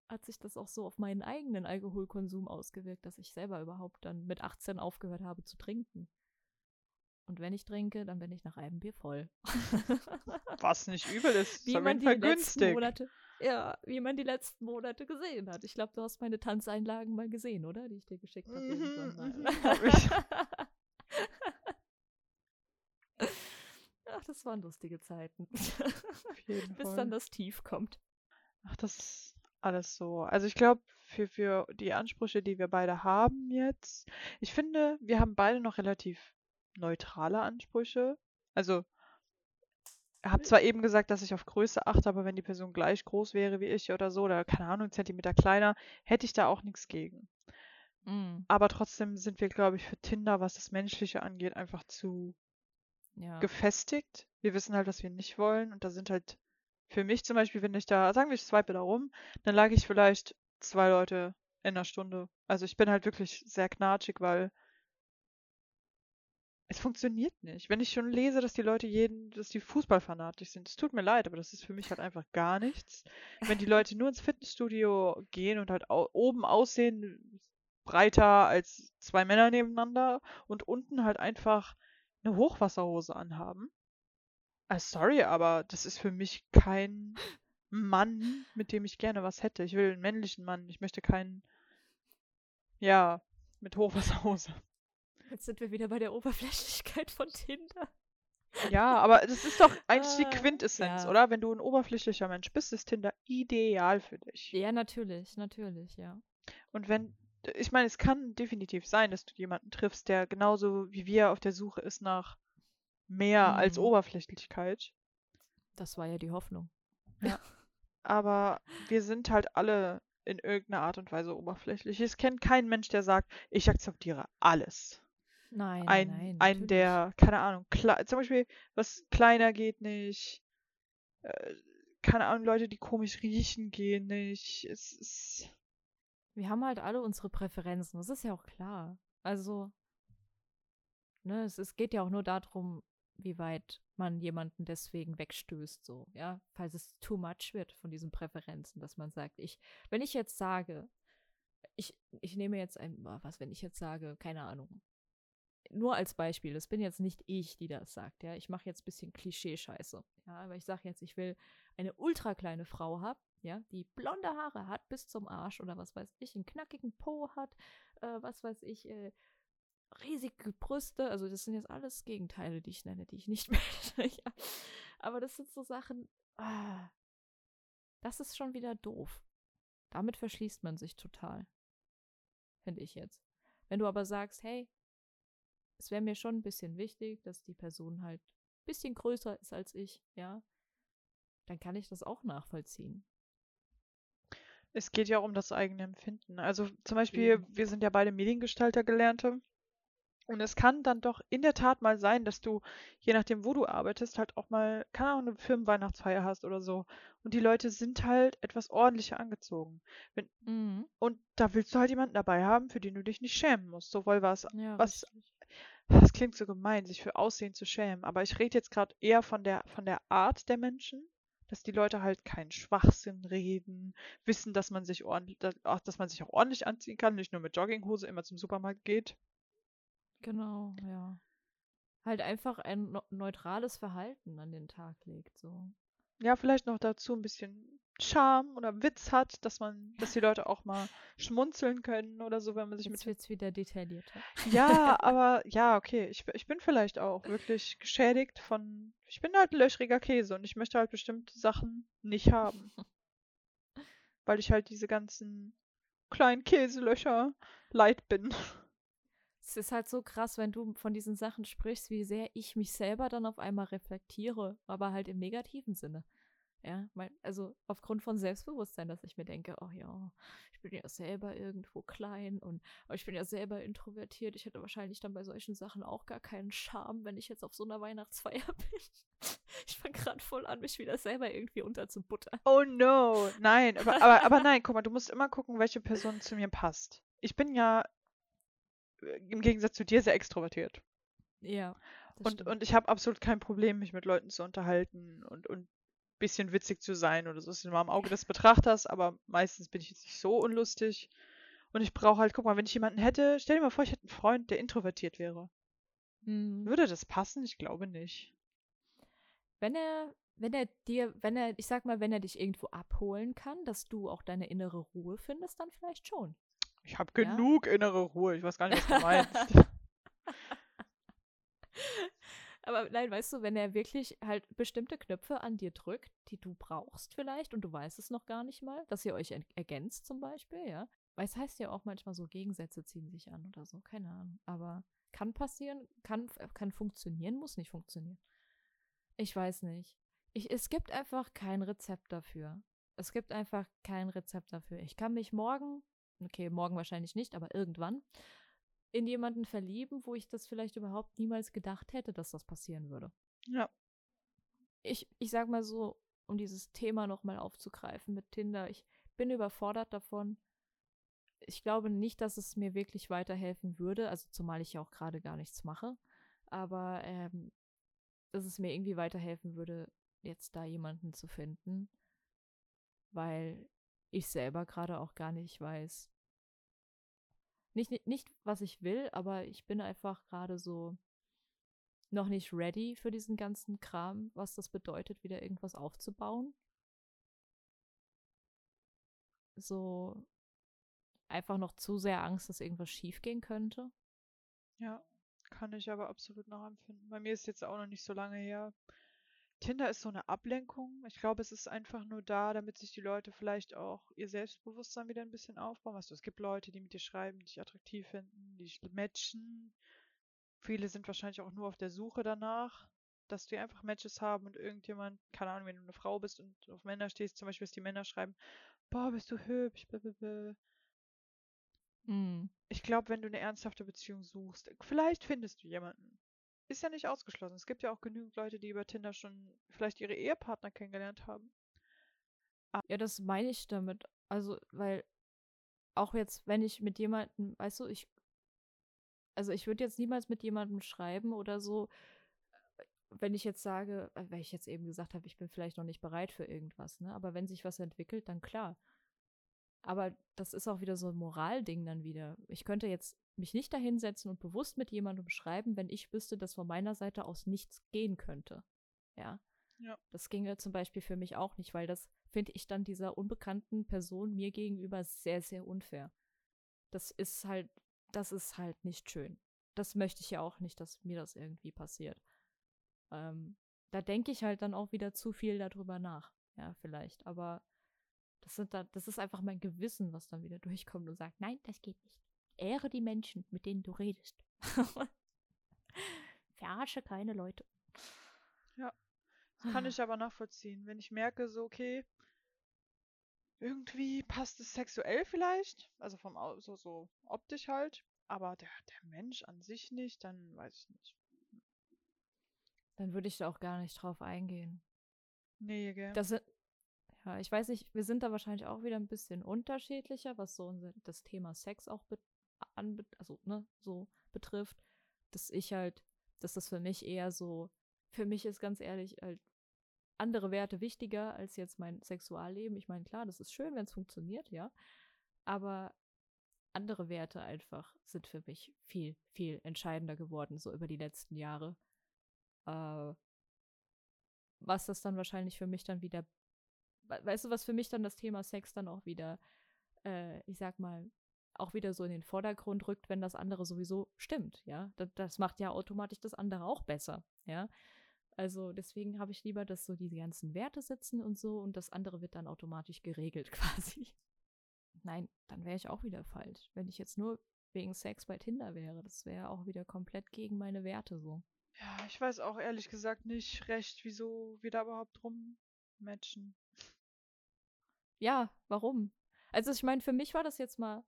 hat sich das auch so auf meinen eigenen Alkoholkonsum ausgewirkt, dass ich selber überhaupt dann mit 18 aufgehört habe zu trinken. Und wenn ich trinke, dann bin ich nach einem Bier voll. Was nicht übel ist, wie man die letzten Monate, ja, wie man die letzten Monate gesehen hat. Ich glaube, du hast meine Tanzeinlagen mal gesehen, oder? Die ich dir geschickt habe. Mhm, mhm, hab ich. das waren lustige Zeiten. Bis dann das Tief kommt. Ach, das ist alles so. Also ich glaube, für, für die Ansprüche, die wir beide haben jetzt, ich finde, wir haben beide noch relativ neutrale Ansprüche. Also, ich habe zwar eben gesagt, dass ich auf Größe achte, aber wenn die Person gleich groß wäre wie ich oder so, oder keine Ahnung, Zentimeter kleiner, hätte ich da auch nichts gegen. Mm. Aber trotzdem sind wir, glaube ich, für Tinder, was das Menschliche angeht, einfach zu Ja. gefestigt. Wir wissen halt, was wir nicht wollen. Und da sind halt für mich zum Beispiel, wenn ich da, sagen wir, ich swipe da rum, dann lag ich vielleicht zwei Leute in einer Stunde. Also ich bin halt wirklich sehr knatschig, weil es funktioniert nicht. Wenn ich schon lese, dass die Leute jeden, dass die fußballfanatisch sind, es tut mir leid, aber das ist für mich halt einfach gar nichts. Wenn die Leute nur ins Fitnessstudio gehen und halt au oben aussehen, breiter als zwei Männer nebeneinander und unten halt einfach eine Hochwasserhose anhaben. Ah, sorry, aber das ist für mich kein Mann, mit dem ich gerne was hätte. Ich will einen männlichen Mann. Ich möchte keinen, ja, mit Hochwasserhose. Jetzt sind wir wieder bei der Oberflächlichkeit von Tinder. Ja, aber das ist doch eigentlich die Ah, Quintessenz, ja. oder? Wenn du ein oberflächlicher Mensch bist, ist Tinder ideal für dich. Ja, natürlich, natürlich, ja. Und wenn, ich meine, es kann definitiv sein, dass du jemanden triffst, der genauso wie wir auf der Suche ist nach mehr als Mhm. Oberflächlichkeit. Das war ja die Hoffnung. Aber wir sind halt alle in irgendeiner Art und Weise oberflächlich. Ich kenne keinen Mensch, der sagt, ich akzeptiere alles. Nein, Ein, nein, natürlich. der, keine Ahnung, zum Beispiel, was kleiner geht nicht. Äh, keine Ahnung, Leute, die komisch riechen, gehen nicht. Es ist. Wir haben halt alle unsere Präferenzen, das ist ja auch klar. Also, ne, es, es geht ja auch nur darum, wie weit man jemanden deswegen wegstößt, so, ja, falls es too much wird von diesen Präferenzen, dass man sagt, ich, wenn ich jetzt sage, ich, ich nehme jetzt ein, was, wenn ich jetzt sage, keine Ahnung, nur als Beispiel, das bin jetzt nicht ich, die das sagt, ja, ich mache jetzt ein bisschen Klischee-Scheiße, ja, aber ich sage jetzt, ich will eine ultra kleine Frau haben, ja, die blonde Haare hat bis zum Arsch oder was weiß ich, einen knackigen Po hat, äh, was weiß ich, äh, riesige Brüste, also das sind jetzt alles Gegenteile, die ich nenne, die ich nicht möchte. ja. Aber das sind so Sachen, ah, das ist schon wieder doof. Damit verschließt man sich total. Finde ich jetzt. Wenn du aber sagst, hey, es wäre mir schon ein bisschen wichtig, dass die Person halt ein bisschen größer ist als ich, ja, dann kann ich das auch nachvollziehen. Es geht ja auch um das eigene Empfinden. Also zum Beispiel, Eben. wir sind ja beide Mediengestalter gelernte. Und es kann dann doch in der Tat mal sein, dass du, je nachdem, wo du arbeitest, halt auch mal, keine Ahnung, eine Firmenweihnachtsfeier hast oder so. Und die Leute sind halt etwas ordentlicher angezogen. Wenn, Mhm. und da willst du halt jemanden dabei haben, für den du dich nicht schämen musst. Sowohl was, Ja, was, richtig. Das klingt so gemein, sich für Aussehen zu schämen. Aber ich rede jetzt gerade eher von der, von der Art der Menschen, dass die Leute halt keinen Schwachsinn reden, wissen, dass man sich ordentlich, dass, man sich auch ordentlich anziehen kann, nicht nur mit Jogginghose immer zum Supermarkt geht. Genau, ja. Halt einfach ein neutrales Verhalten an den Tag legt, so. Ja, vielleicht noch dazu ein bisschen Charme oder Witz hat, dass man, dass die Leute auch mal schmunzeln können oder so, wenn man sich Jetzt mit. wird's wieder detaillierter. Ja, aber ja, okay. Ich, ich bin vielleicht auch wirklich geschädigt von. Ich bin halt löchriger Käse und ich möchte halt bestimmte Sachen nicht haben. Weil ich halt diese ganzen kleinen Käselöcher leid bin. Es ist halt so krass, wenn du von diesen Sachen sprichst, wie sehr ich mich selber dann auf einmal reflektiere, aber halt im negativen Sinne. Ja, mein, also aufgrund von Selbstbewusstsein, dass ich mir denke, oh ja, ich bin ja selber irgendwo klein und aber ich bin ja selber introvertiert. Ich hätte wahrscheinlich dann bei solchen Sachen auch gar keinen Charme, wenn ich jetzt auf so einer Weihnachtsfeier bin. Ich fange gerade voll an, mich wieder selber irgendwie unterzubuttern. Oh no. Nein, aber, aber, aber nein, guck mal, du musst immer gucken, welche Person zu mir passt. Ich bin ja im Gegensatz zu dir sehr extrovertiert. Ja. Und, stimmt. und ich habe absolut kein Problem, mich mit Leuten zu unterhalten und, und ein bisschen witzig zu sein oder so. Das ist immer am Auge des Betrachters, aber meistens bin ich jetzt nicht so unlustig. Und ich brauche halt, guck mal, wenn ich jemanden hätte, stell dir mal vor, ich hätte einen Freund, der introvertiert wäre. Mhm. Würde das passen? Ich glaube nicht. Wenn er, wenn er dir, wenn er, ich sag mal, wenn er dich irgendwo abholen kann, dass du auch deine innere Ruhe findest, dann vielleicht schon. Ich habe Ja. genug innere Ruhe. Ich weiß gar nicht, was du meinst. Aber nein, weißt du, wenn er wirklich halt bestimmte Knöpfe an dir drückt, die du brauchst vielleicht und du weißt es noch gar nicht mal, dass ihr euch ergänzt zum Beispiel, ja. Weil es heißt ja auch manchmal so, Gegensätze ziehen sich an oder so, keine Ahnung. Aber kann passieren, kann, kann funktionieren, muss nicht funktionieren. Ich weiß nicht. Ich, es gibt einfach kein Rezept dafür. Es gibt einfach kein Rezept dafür. Ich kann mich morgen, okay, morgen wahrscheinlich nicht, aber irgendwann, in jemanden verlieben, wo ich das vielleicht überhaupt niemals gedacht hätte, dass das passieren würde. Ja. Ich, ich sag mal so, um dieses Thema nochmal aufzugreifen mit Tinder, ich bin überfordert davon. Ich glaube nicht, dass es mir wirklich weiterhelfen würde, also zumal ich ja auch gerade gar nichts mache. Aber ähm, dass es mir irgendwie weiterhelfen würde, jetzt da jemanden zu finden, weil ich selber gerade auch gar nicht weiß. Nicht, nicht, nicht, was ich will, aber ich bin einfach gerade so noch nicht ready für diesen ganzen Kram, was das bedeutet, wieder irgendwas aufzubauen. So einfach noch zu sehr Angst, dass irgendwas schiefgehen könnte. Ja, kann ich aber absolut nachempfinden. Bei mir ist jetzt auch noch nicht so lange her. Tinder ist so eine Ablenkung. Ich glaube, es ist einfach nur da, damit sich die Leute vielleicht auch ihr Selbstbewusstsein wieder ein bisschen aufbauen. Weißt du, es gibt Leute, die mit dir schreiben, die dich attraktiv finden, die dich matchen. Viele sind wahrscheinlich auch nur auf der Suche danach, dass die einfach Matches haben und irgendjemand, keine Ahnung, wenn du eine Frau bist und auf Männer stehst, zum Beispiel, dass die Männer schreiben, boah, bist du hübsch, blablabla. Mhm. Ich glaube, wenn du eine ernsthafte Beziehung suchst, vielleicht findest du jemanden. Ist ja nicht ausgeschlossen. Es gibt ja auch genügend Leute, die über Tinder schon vielleicht ihre Ehepartner kennengelernt haben. Ja, das meine ich damit. Also, weil auch jetzt, wenn ich mit jemandem, weißt du, ich, also ich würde jetzt niemals mit jemandem schreiben oder so, wenn ich jetzt sage, weil ich jetzt eben gesagt habe, ich bin vielleicht noch nicht bereit für irgendwas, ne? Aber wenn sich was entwickelt, dann klar. Aber das ist auch wieder so ein Moralding dann wieder. Ich könnte jetzt mich nicht dahinsetzen und bewusst mit jemandem schreiben, wenn ich wüsste, dass von meiner Seite aus nichts gehen könnte. Ja. Ja. Das ginge zum Beispiel für mich auch nicht, weil das finde ich dann dieser unbekannten Person mir gegenüber sehr, sehr unfair. Das ist halt, das ist halt nicht schön. Das möchte ich ja auch nicht, dass mir das irgendwie passiert. Ähm, da denke ich halt dann auch wieder zu viel darüber nach. Ja, vielleicht. Aber das, sind da, das ist einfach mein Gewissen, was dann wieder durchkommt und sagt, nein, das geht nicht. Ehre die Menschen, mit denen du redest. Verarsche keine Leute. Ja. Das kann ich aber nachvollziehen. Wenn ich merke, so, okay, irgendwie passt es sexuell vielleicht, also vom so, so optisch halt, aber der, der Mensch an sich nicht, dann weiß ich nicht. Dann würde ich da auch gar nicht drauf eingehen. Nee, gell? Das sind, ja, ich weiß nicht, wir sind da wahrscheinlich auch wieder ein bisschen unterschiedlicher, was so das Thema Sex auch be an, also, ne, so betrifft, dass ich halt, dass das für mich eher so, für mich ist ganz ehrlich halt andere Werte wichtiger als jetzt mein Sexualleben. Ich meine, klar, das ist schön, wenn es funktioniert, ja, aber andere Werte einfach sind für mich viel, viel entscheidender geworden, so über die letzten Jahre. Äh, was das dann wahrscheinlich für mich dann wieder weißt du, was für mich dann das Thema Sex dann auch wieder, äh, ich sag mal, auch wieder so in den Vordergrund rückt, wenn das andere sowieso stimmt, ja. Das, das macht ja automatisch das andere auch besser, ja. Also deswegen habe ich lieber, dass so diese ganzen Werte sitzen und so und das andere wird dann automatisch geregelt quasi. Nein, dann wäre ich auch wieder falsch. Wenn ich jetzt nur wegen Sex bei Tinder wäre, das wäre auch wieder komplett gegen meine Werte so. Ja, ich weiß auch ehrlich gesagt nicht recht, wieso wir da überhaupt rummatchen ja, warum? Also ich meine, für mich war das jetzt mal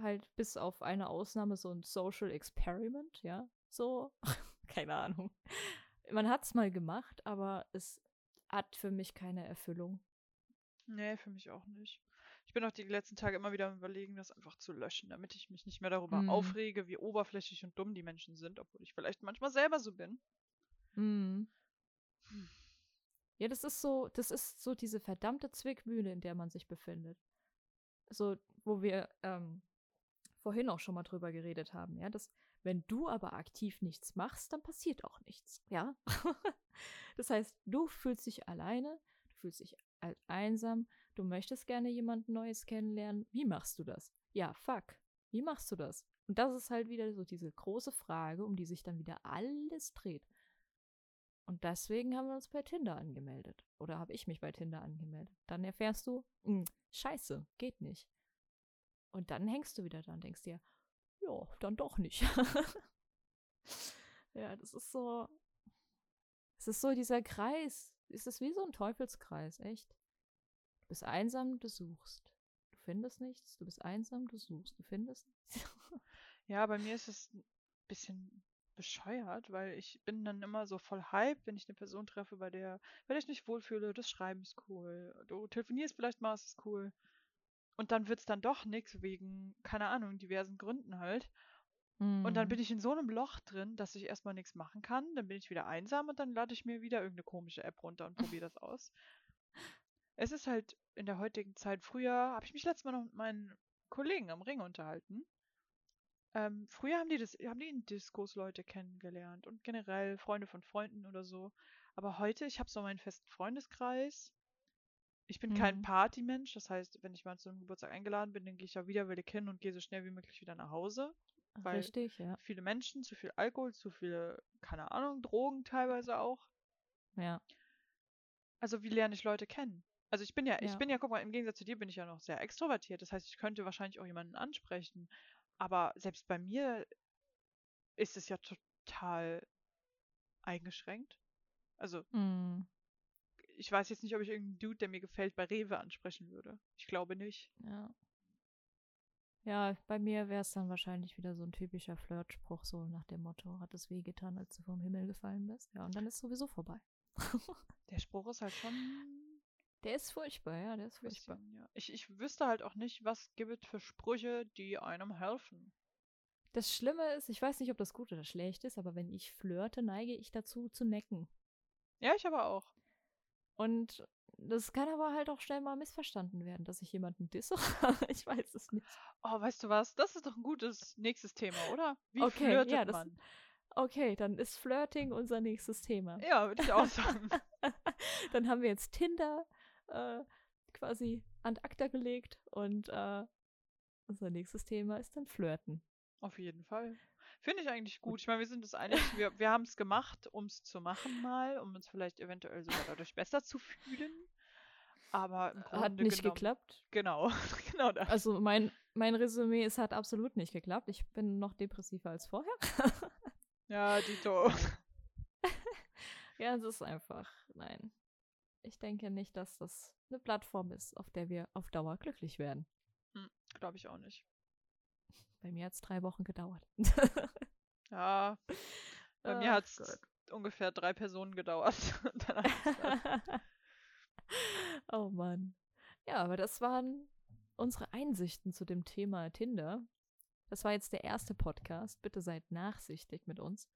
halt bis auf eine Ausnahme so ein Social Experiment, ja, so, keine Ahnung. Man hat es mal gemacht, aber es hat für mich keine Erfüllung. Nee, für mich auch nicht. Ich bin auch die letzten Tage immer wieder am überlegen, das einfach zu löschen, damit ich mich nicht mehr darüber mm. aufrege, wie oberflächlich und dumm die Menschen sind, obwohl ich vielleicht manchmal selber so bin. Mm. Hm. Ja, das ist so, das ist so diese verdammte Zwickmühle, in der man sich befindet. So, wo wir ähm, vorhin auch schon mal drüber geredet haben, ja, dass wenn du aber aktiv nichts machst, dann passiert auch nichts, ja. das heißt, du fühlst dich alleine, du fühlst dich einsam, du möchtest gerne jemand Neues kennenlernen. Wie machst du das? Ja, fuck. Wie machst du das? Und das ist halt wieder so diese große Frage, um die sich dann wieder alles dreht. Und deswegen haben wir uns bei Tinder angemeldet. Oder habe ich mich bei Tinder angemeldet. Dann erfährst du, mh, hm, scheiße, geht nicht. Und dann hängst du wieder da und denkst dir, ja, dann doch nicht. ja, das ist so. Es ist so dieser Kreis. Es ist wie so ein Teufelskreis, echt. Du bist einsam, du suchst. Du findest nichts, du bist einsam, du suchst, du findest nichts. ja, bei mir ist es ein bisschen bescheuert, weil ich bin dann immer so voll hype, wenn ich eine Person treffe, bei der, der ich mich wohlfühle, das Schreiben ist cool, du telefonierst vielleicht mal, ist cool. Und dann wird es dann doch nichts wegen, keine Ahnung, diversen Gründen halt. Und dann mhm. bin ich in so einem Loch drin, dass ich erstmal nichts machen kann. Dann bin ich wieder einsam und dann lade ich mir wieder irgendeine komische App runter und probiere das aus. Es ist halt in der heutigen Zeit, früher habe ich mich letztes Mal noch mit meinen Kollegen am Ring unterhalten. Ähm, früher haben die das, haben die in Diskos Leute kennengelernt und generell Freunde von Freunden oder so. Aber heute, ich habe so meinen festen Freundeskreis. Ich bin mhm. kein Partymensch, das heißt, wenn ich mal zu einem Geburtstag eingeladen bin, dann gehe ich ja widerwillig hin und gehe so schnell wie möglich wieder nach Hause. Weil Richtig, ja. viele Menschen, zu viel Alkohol, zu viele, keine Ahnung, Drogen teilweise auch. Ja. Also wie lerne ich Leute kennen? Also ich bin ja, ja, ich bin ja, guck mal, im Gegensatz zu dir bin ich ja noch sehr extrovertiert. Das heißt, ich könnte wahrscheinlich auch jemanden ansprechen. Aber selbst bei mir ist es ja total eingeschränkt. Also, mm. Ich weiß jetzt nicht, ob ich irgendeinen Dude, der mir gefällt, bei Rewe ansprechen würde. Ich glaube nicht. Ja. Ja, bei mir wäre es dann wahrscheinlich wieder so ein typischer Flirtspruch, so nach dem Motto, hat es wehgetan, als du vom Himmel gefallen bist. Ja, und dann ist es sowieso vorbei. der Spruch ist halt schon der ist furchtbar, ja, der ist furchtbar. Bisschen, ja. Ich, ich wüsste halt auch nicht, was gibt es für Sprüche, die einem helfen. Das Schlimme ist, ich weiß nicht, ob das gut oder schlecht ist, aber wenn ich flirte, neige ich dazu zu necken. Ja, ich aber auch. Und das kann aber halt auch schnell mal missverstanden werden, dass ich jemanden disse. ich weiß es nicht. Oh, weißt du was? Das ist doch ein gutes nächstes Thema, oder? Wie okay, flirtet ja, das, man? Okay, dann ist Flirting unser nächstes Thema. Ja, würde ich auch sagen. dann haben wir jetzt Tinder, äh, quasi an acta gelegt und äh, unser nächstes Thema ist dann Flirten. Auf jeden Fall. Finde ich eigentlich gut. Ich meine, wir sind es einig, wir, wir haben es gemacht, um es zu machen mal, um uns vielleicht eventuell sogar dadurch besser zu fühlen. Aber im Grunde Hat nicht genommen, geklappt. Genau, genau das. Also mein, mein Resümee, es hat absolut nicht geklappt. Ich bin noch depressiver als vorher. ja, Dito. ja, es ist einfach, nein ich denke nicht, dass das eine Plattform ist, auf der wir auf Dauer glücklich werden. Hm, Glaube ich auch nicht. Bei mir hat es drei Wochen gedauert. ja, bei mir hat es ungefähr drei Personen gedauert. oh Mann. Ja, aber das waren unsere Einsichten zu dem Thema Tinder. Das war jetzt der erste Podcast. Bitte seid nachsichtig mit uns.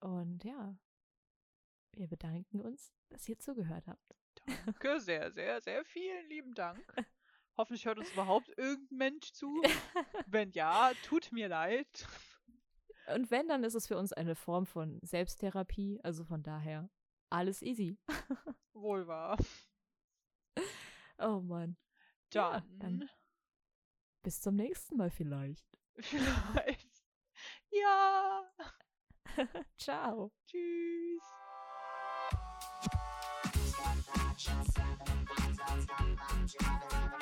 Und ja, wir bedanken uns, dass ihr zugehört habt. Danke, sehr, sehr, sehr vielen lieben Dank. Hoffentlich hört uns überhaupt irgendein Mensch zu. Wenn ja, tut mir leid. Und wenn, dann ist es für uns eine Form von Selbsttherapie. Also von daher, alles easy. Wohl wahr. Oh Mann. Dann, ja, dann bis zum nächsten Mal vielleicht. Vielleicht. Ja. Ciao. Tschüss. Seven, five, seven, five, seven, five, seven, five,